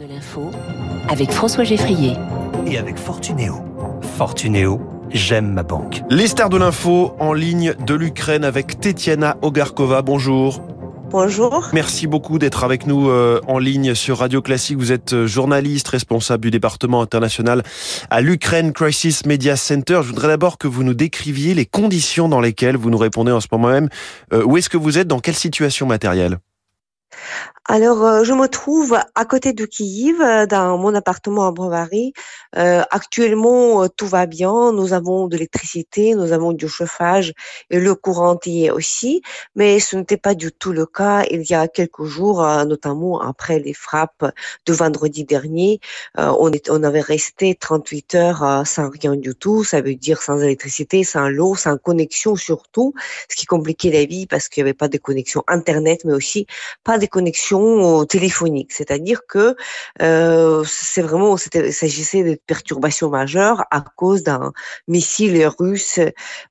de l'info avec François Geffrier. Et avec Fortunéo. Fortunéo, j'aime ma banque. Les stars de l'info en ligne de l'Ukraine avec Tetiana Ogarkova. Bonjour. Bonjour. Merci beaucoup d'être avec nous euh, en ligne sur Radio Classique. Vous êtes euh, journaliste, responsable du département international à l'Ukraine Crisis Media Center. Je voudrais d'abord que vous nous décriviez les conditions dans lesquelles vous nous répondez en ce moment même. Euh, où est-ce que vous êtes? Dans quelle situation matérielle? Alors, euh, je me trouve à côté de Kiev, euh, dans mon appartement à Brovary. Euh, actuellement, tout va bien. Nous avons de l'électricité, nous avons du chauffage et le courant y est aussi. Mais ce n'était pas du tout le cas il y a quelques jours, notamment après les frappes de vendredi dernier. on avait resté 38 heures sans rien du tout. Ça veut dire sans électricité, sans l'eau, sans connexion surtout, ce qui compliquait la vie parce qu'il n'y avait pas de connexion Internet, mais aussi pas de connexion téléphonique, c'est-à-dire que euh, c'est vraiment, il s'agissait de perturbations majeures à cause d'un missile russe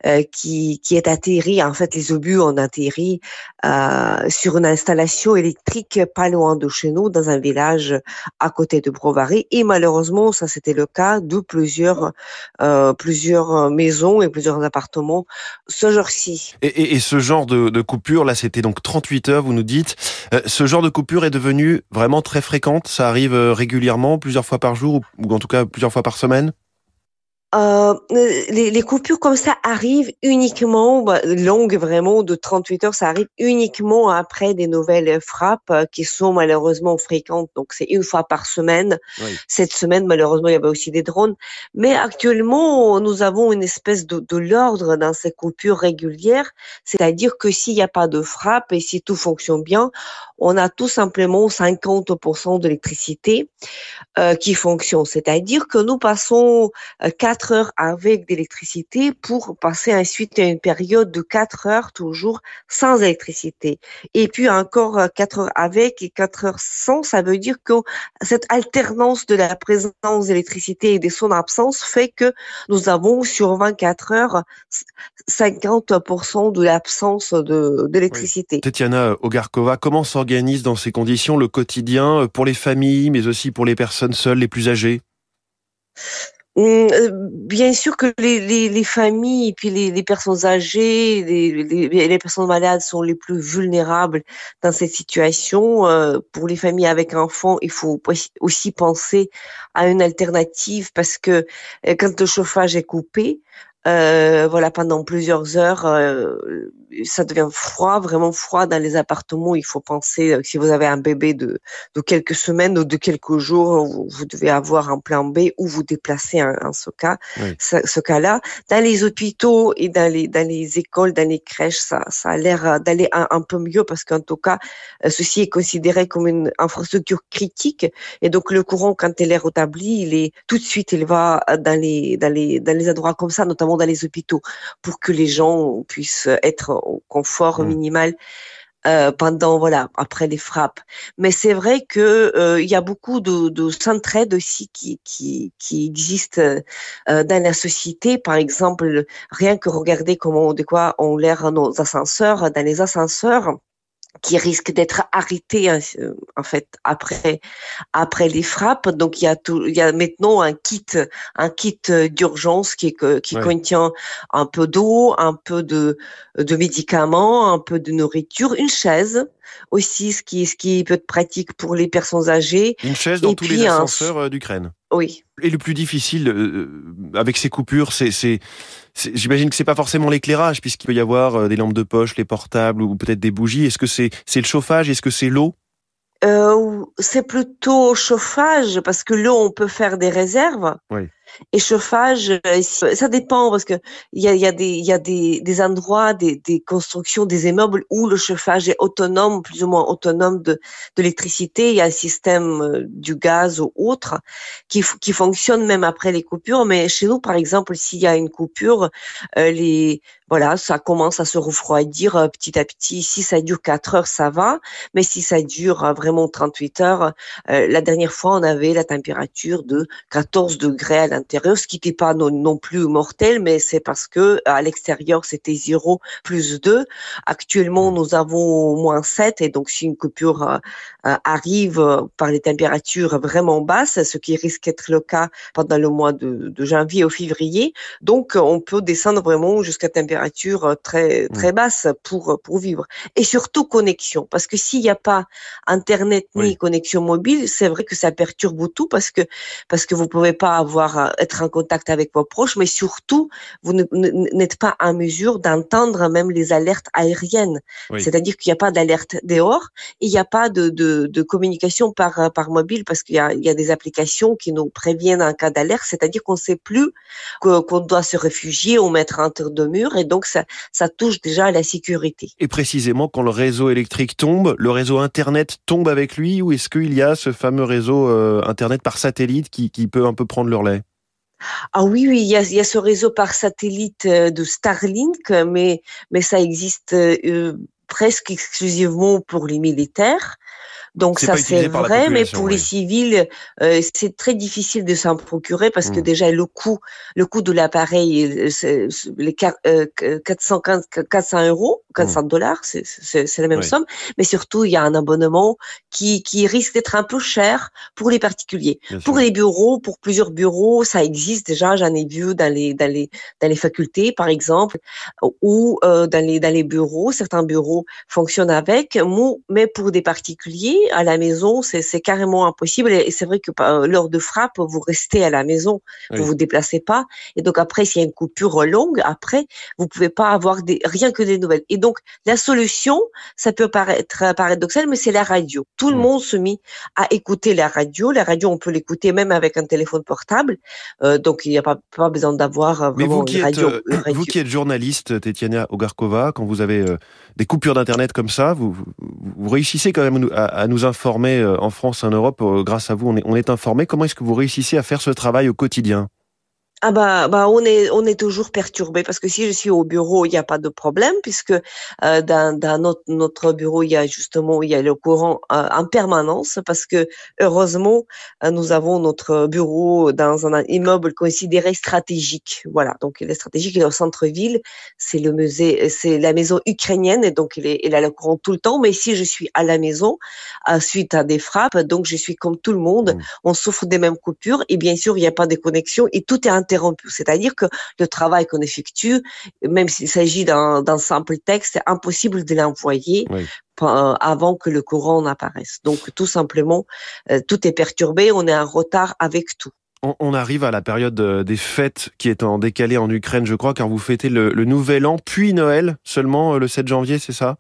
euh, qui, qui est atterri. En fait, les obus ont atterri euh, sur une installation électrique pas loin de chez nous, dans un village à côté de Brovary. Et malheureusement, ça c'était le cas de plusieurs plusieurs maisons et plusieurs appartements ce jour-ci. Et, ce genre de coupure, là, c'était donc 38 heures, vous nous dites. Ce genre de coupure est devenue vraiment très fréquente. Ça arrive euh, régulièrement, plusieurs fois par jour, ou en tout cas plusieurs fois par semaine euh, les, les, coupures comme ça arrivent uniquement, bah, longues vraiment, de 38 heures, ça arrive uniquement après des nouvelles frappes euh, qui sont malheureusement fréquentes. Donc c'est une fois par semaine. Cette semaine, malheureusement, il y avait aussi des drones. Mais actuellement, nous avons une espèce de, de l'ordre dans ces coupures régulières. C'est-à-dire que s'il n'y a pas de frappe et si tout fonctionne bien, on a tout simplement 50% d'électricité euh, qui fonctionne. C'est-à-dire que nous passons 4 heures avec d'électricité pour passer ensuite à une période de 4 heures toujours sans électricité. Et puis encore 4 heures avec et 4 heures sans, ça veut dire que cette alternance de la présence d'électricité et de son absence fait que nous avons sur 24 heures 50% de l'absence d'électricité. Oui. Tetiana Ogarkova, comment s'organise dans ces conditions le quotidien pour les familles, mais aussi pour les personnes seules, les plus âgées? euh, bien sûr que les, les, les familles, puis les, les personnes âgées, les, les, personnes malades sont les plus vulnérables dans cette situation. Euh, pour les familles avec enfants, il faut aussi penser à une alternative parce que euh, quand le chauffage est coupé, euh, voilà, pendant plusieurs heures, euh, ça devient froid, vraiment froid dans les appartements. Il faut penser, euh, si vous avez un bébé de, de quelques semaines ou de quelques jours, vous, vous devez avoir un plan B ou vous déplacer en, ce cas, oui. ce, ce cas-là. Dans les hôpitaux et dans les, dans les écoles, dans les crèches, ça, ça a l'air d'aller un, un, peu mieux parce qu'en tout cas, ceci est considéré comme une infrastructure critique et donc le courant, quand il est rétabli, il est tout de suite, il va dans les, dans les, dans les endroits comme ça, notamment dans les hôpitaux pour que les gens puissent être au confort mmh. minimal. Euh, pendant voilà après les frappes mais c'est vrai que euh, il y a beaucoup de, de centraides aussi qui qui qui existent euh, dans la société par exemple rien que regarder comment de quoi ont l'air nos ascenseurs dans les ascenseurs qui risque d'être arrêté hein, en fait après après les frappes. Donc il y a tout il y a maintenant un kit un kit d'urgence qui qui ouais. contient un peu d'eau un peu de de médicaments un peu de nourriture une chaise aussi ce qui ce qui peut être pratique pour les personnes âgées. Une chaise dans Et tous les ascenseurs un... Euh, d'Ukraine oui et le plus difficile euh, avec ces coupures c'est c'est J'imagine que c'est pas forcément l'éclairage, puisqu'il peut y avoir euh, des lampes de poche, les portables ou peut-être des bougies. Est-ce que c'est c'est le chauffage? Est-ce que c'est l'eau? Euh, C'est plutôt chauffage, parce que l'eau, on peut faire des réserves. Oui. Et chauffage, euh, ça dépend parce que il y a, y a, des, y a des, des endroits, des, des, constructions, des immeubles où le chauffage est autonome, plus ou moins autonome de, de l'électricité. Il y a un système du gaz ou autre qui, qui fonctionne même après les coupures. Mais chez nous, par exemple, s'il y a une coupure, euh, les voilà, ça commence à se refroidir euh, petit à petit. Si ça dure 4 heures, ça va. Mais si ça dure vraiment 38 heures, euh, la dernière fois, on avait la température de 14 degrés à l'intérieur, ce qui n'était pas non, plus mortel, mais c'est parce que à l'extérieur c'était 0 plus 2. Actuellement, nous avons moins 7 et donc si une coupure euh, euh, arrive par les températures vraiment basses, ce qui risque d'être le cas pendant le mois de, janvier ou février, donc on peut descendre vraiment jusqu'à température très mmh. très basse pour pour vivre. Et surtout connexion, parce que s'il n'y a pas internet ni connexion mobile, c'est vrai que ça perturbe tout parce que parce que vous pouvez pas avoir être en contact avec vos proches, mais surtout vous n'êtes pas en mesure d'entendre même les alertes aériennes. C'est-à-dire qu'il n'y a pas d'alerte dehors, il n'y a pas de, de, de, communication par par mobile parce qu'il y a, il y a des applications qui nous préviennent en cas d'alerte. C'est-à-dire qu'on sait plus qu'on doit se réfugier ou mettre entre deux murs et donc ça ça touche déjà à la sécurité. Et précisément quand le réseau électrique tombe, le réseau internet tombe avec lui ou est-ce qu'il y a ce fameux réseau euh, internet par satellite qui, qui peut un peu prendre leur lait? Ah oui, oui, il y a, ce réseau par satellite euh, de Starlink, mais, mais ça existe euh, presque exclusivement pour les militaires. Donc ça c'est vrai, mais pour les civils, euh, c'est très difficile de s'en procurer parce que mmh. déjà le coût, le coût de l'appareil, euh, les 400, 400 euros, 400 mmh. dollars, c'est la même somme. Mais surtout, il y a un abonnement qui, qui risque d'être un peu cher pour les particuliers. pour les bureaux, pour plusieurs bureaux, ça existe déjà. J'en ai vu dans les dans les dans les facultés, par exemple, ou euh, dans les dans les bureaux. Certains bureaux fonctionnent avec. Mais pour des particuliers à la maison, c'est carrément impossible. Et c'est vrai que euh, lors de frappe, vous restez à la maison, vous vous déplacez pas. Et donc après, s'il y a une coupure longue, après, vous pouvez pas avoir des, rien que des nouvelles. Et donc la solution, ça peut paraître paradoxal, mais c'est la radio. Tout le monde se mit à écouter la radio. La radio, on peut l'écouter même avec un téléphone portable. Euh, donc il n'y a pas, pas besoin d'avoir euh, vraiment vous qui, une radio, êtes, vous qui êtes journaliste, Tetiana Ogarkova, quand vous avez des coupures d'internet comme ça, vous, vous, réussissez quand même à, à nous informer euh, en France, en Europe. Euh, grâce à vous, on est, on est informé. Comment est-ce que vous réussissez à faire ce travail au quotidien? Ah bah, bah on est on est toujours perturbé parce que si je suis au bureau il n'y a pas de problème puisque euh, dans, dans notre, notre bureau il y a justement il y a le courant euh, en permanence parce que heureusement euh, nous avons notre bureau dans un immeuble considéré stratégique. Voilà donc il est stratégique il est au centre-ville. C'est le musée c'est la maison ukrainienne et donc il, est, il a le courant tout le temps. Mais si je suis à la maison suite à des frappes donc je suis comme tout le monde. Mmh. on souffre des mêmes coupures et bien sûr il n'y a pas de connexion et tout est c'est-à-dire que le travail qu'on effectue, même s'il s'agit d'un simple texte, c'est impossible de l'envoyer avant que le courant n'apparaisse. Donc tout simplement, euh, tout est perturbé, on est en retard avec tout. On, arrive à la période euh, des fêtes qui est en décalé en Ukraine, je crois, car vous fêtez le, le Nouvel An, puis Noël seulement euh, le 7 janvier, c'est ça?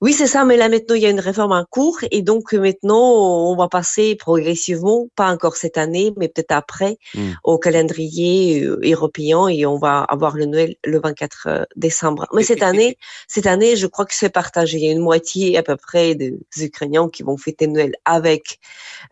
Oui, c'est ça, mais là maintenant il y a une réforme en cours et donc maintenant on va passer progressivement, pas encore cette année, mais peut-être après, hmm. au calendrier euh, européen et on va avoir le Noël le 24 euh, décembre. Mais cette année, cette année, je crois que c'est partagé. Il y a une moitié à peu près des Ukrainiens qui vont fêter Noël avec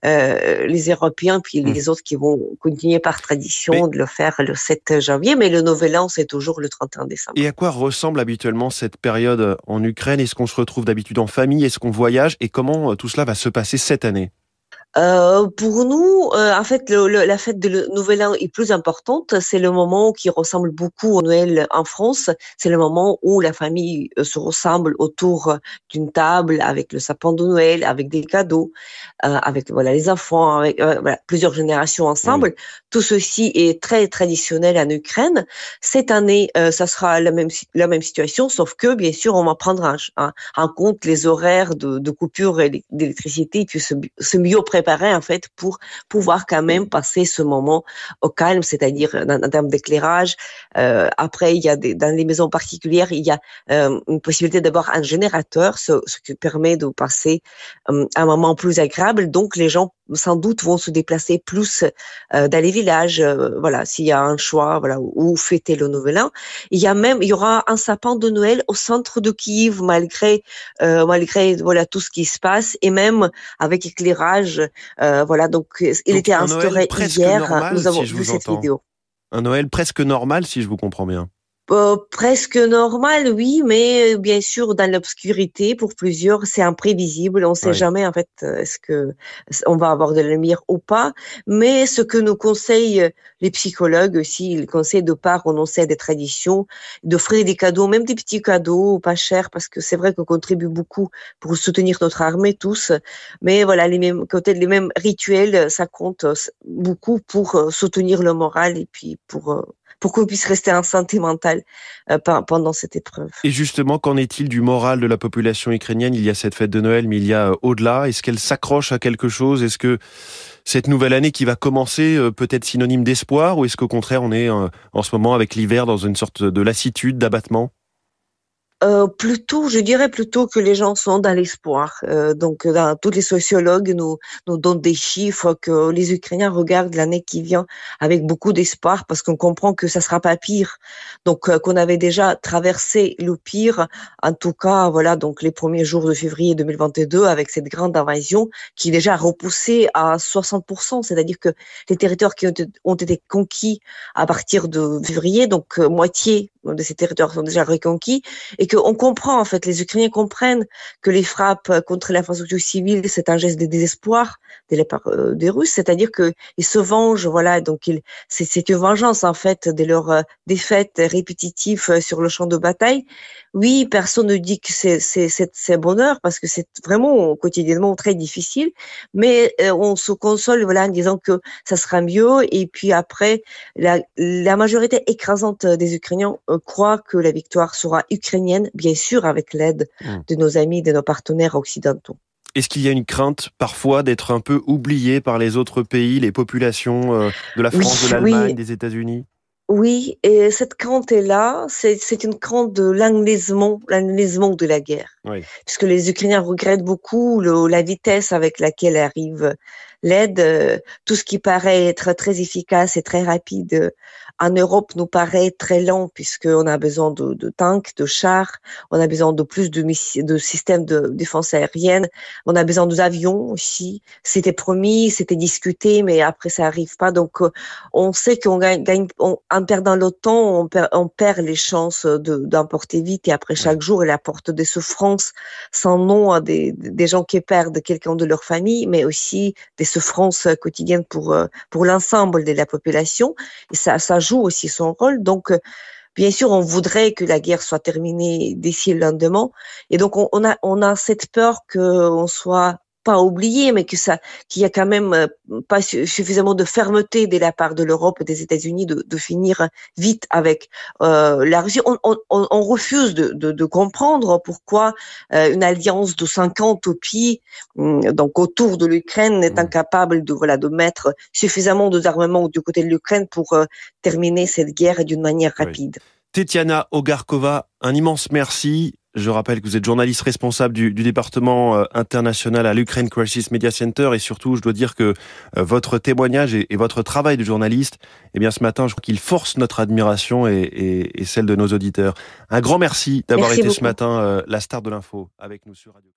euh, les Européens, puis hmm. les autres qui vont continuer par tradition de le faire le 7 janvier, mais le Nouvel An c'est toujours le 31 décembre. Et à quoi ressemble habituellement cette période en Ukraine? Est-ce qu'on se retrouve d'habitude en famille? Est-ce qu'on voyage? Et comment euh, tout cela va se passer cette année? Euh, pour nous, euh, en fait, le, la fête de Nouvel An est plus importante. C'est le moment qui ressemble beaucoup au Noël en France. C'est le moment où la famille euh, se ressemble autour d'une table avec le sapin de Noël, avec des cadeaux, euh, avec voilà les enfants, avec voilà, plusieurs générations ensemble. Tout ceci est très traditionnel en Ukraine. Cette année, ça sera la même la même situation, sauf que bien sûr, on va prendre en, compte les horaires de, de coupure d'électricité et puis se, se mieux préparer en fait pour pouvoir quand même passer ce moment au calme, c'est-à-dire en, termes d'éclairage. Euh, après, il y a des, dans les maisons particulières, il y a euh, une possibilité d'avoir un générateur, ce, ce, qui permet de passer euh, un moment plus agréable. Donc les gens sans doute vont se déplacer plus euh, dans les villages. Euh, voilà, s'il y a un choix, voilà, où fêter le Nouvel An. Il y a même, il y aura un sapin de Noël au centre de Kiev, malgré euh, malgré voilà tout ce qui se passe, et même avec éclairage. Voilà, donc il était instauré hier. nous avons vu cette vidéo. Un Noël presque normal, si je vous comprends bien. Euh, presque normal, oui, mais euh, bien sûr dans l'obscurité pour plusieurs, c'est imprévisible. On ne sait jamais en fait euh, est-ce que on va avoir de la lumière ou pas. Mais ce que nous conseillent les psychologues aussi, ils conseillent de pas renoncer des traditions, d'offrir des cadeaux, même des petits cadeaux pas chers, parce que c'est vrai qu'on contribue beaucoup pour soutenir notre armée tous. Mais voilà, les mêmes côtés, les mêmes rituels, ça compte beaucoup pour soutenir le moral et puis pour pour qu'on puisse rester en santé mentale euh, pendant cette épreuve. Et justement, qu'en est-il du moral de la population ukrainienne? Il y a cette fête de Noël, mais il y a euh, au-delà. Est-ce qu'elle s'accroche à quelque chose? Est-ce que cette nouvelle année qui va commencer euh, peut être synonyme d'espoir? Ou est-ce qu'au contraire on est en ce moment avec l'hiver dans une sorte de lassitude, d'abattement? Euh, plutôt, je dirais plutôt que les gens sont dans l'espoir. Euh, donc, dans, tous les sociologues nous, nous donnent des chiffres que les Ukrainiens regardent l'année qui vient avec beaucoup d'espoir parce qu'on comprend que ça sera pas pire. Donc, euh, qu'on avait déjà traversé le pire. En tout cas, voilà, donc les premiers jours de février 2022 avec cette grande invasion qui est déjà repoussée à 60%, c'est-à-dire que les territoires qui ont, ont, été conquis à partir de février, donc euh, moitié de ces territoires sont déjà reconquis et qu'on comprend en fait, les Ukrainiens comprennent que les frappes contre l'infrastructure civile c'est un geste de désespoir de la part euh, des Russes, c'est-à-dire que ils se vengent, voilà, donc c'est une vengeance en fait de leur euh, défaite répétitive euh, sur le champ de bataille. Oui, personne ne dit que c'est c'est bonheur parce que c'est vraiment quotidiennement très difficile, mais on se console voilà en disant que ça sera mieux et puis après la, la majorité écrasante des Ukrainiens croit que la victoire sera ukrainienne, bien sûr avec l'aide mmh. de nos amis, de nos partenaires occidentaux. Est-ce qu'il y a une crainte parfois d'être un peu oublié par les autres pays, les populations euh, de la France, de l'Allemagne, des États-Unis? Oui, et cette crainte est là, c'est une crainte de l'enlisement, l'enlisement de la guerre. Puisque les Ukrainiens regrettent beaucoup la vitesse avec laquelle arrive l'aide, euh, tout ce qui paraît être très efficace et très rapide en Europe nous paraît très lent puisqu'on a besoin de, de, tanks, de chars, on a besoin de plus de, de systèmes de défense aérienne, on a besoin d'avions aussi. C'était promis, c'était discuté, mais après ça arrive pas. Donc euh, on sait qu'on gagne, gagne en perdant le temps, on perd, on perd les chances d'emporter vite et après chaque jour il apporte des souffrances sans nom à des, des gens qui perdent quelqu'un de leur famille, mais aussi des souffrances quotidiennes pour euh, pour l'ensemble de la population. Et ça, ça joue aussi son rôle. Donc, euh, bien sûr, on voudrait que la guerre soit terminée d'ici le lendemain. Et donc, on, a, on a cette peur qu'on soit pas oublié, mais que ça, qu'il y a quand même euh, pas suffisamment de fermeté de la part de l'Europe et des États-Unis de, de, finir vite avec euh, la Russie. On, on, on refuse de, de, de, comprendre pourquoi euh, une alliance de 50 pays, hum, donc autour de l'Ukraine, est mmh. incapable de voilà de mettre suffisamment d'armements du côté de l'Ukraine pour euh, terminer cette guerre d'une manière rapide. Tetiana Ogarkova, un immense merci. Je rappelle que vous êtes journaliste responsable du, département euh, international à l'Ukraine Crisis Media Center et surtout, je dois dire que euh, votre témoignage et, votre travail de journaliste, eh bien, ce matin, je crois qu'il force notre admiration et, celle de nos auditeurs. Un grand merci d'avoir été ce matin euh, la star de l'info avec nous sur Radio.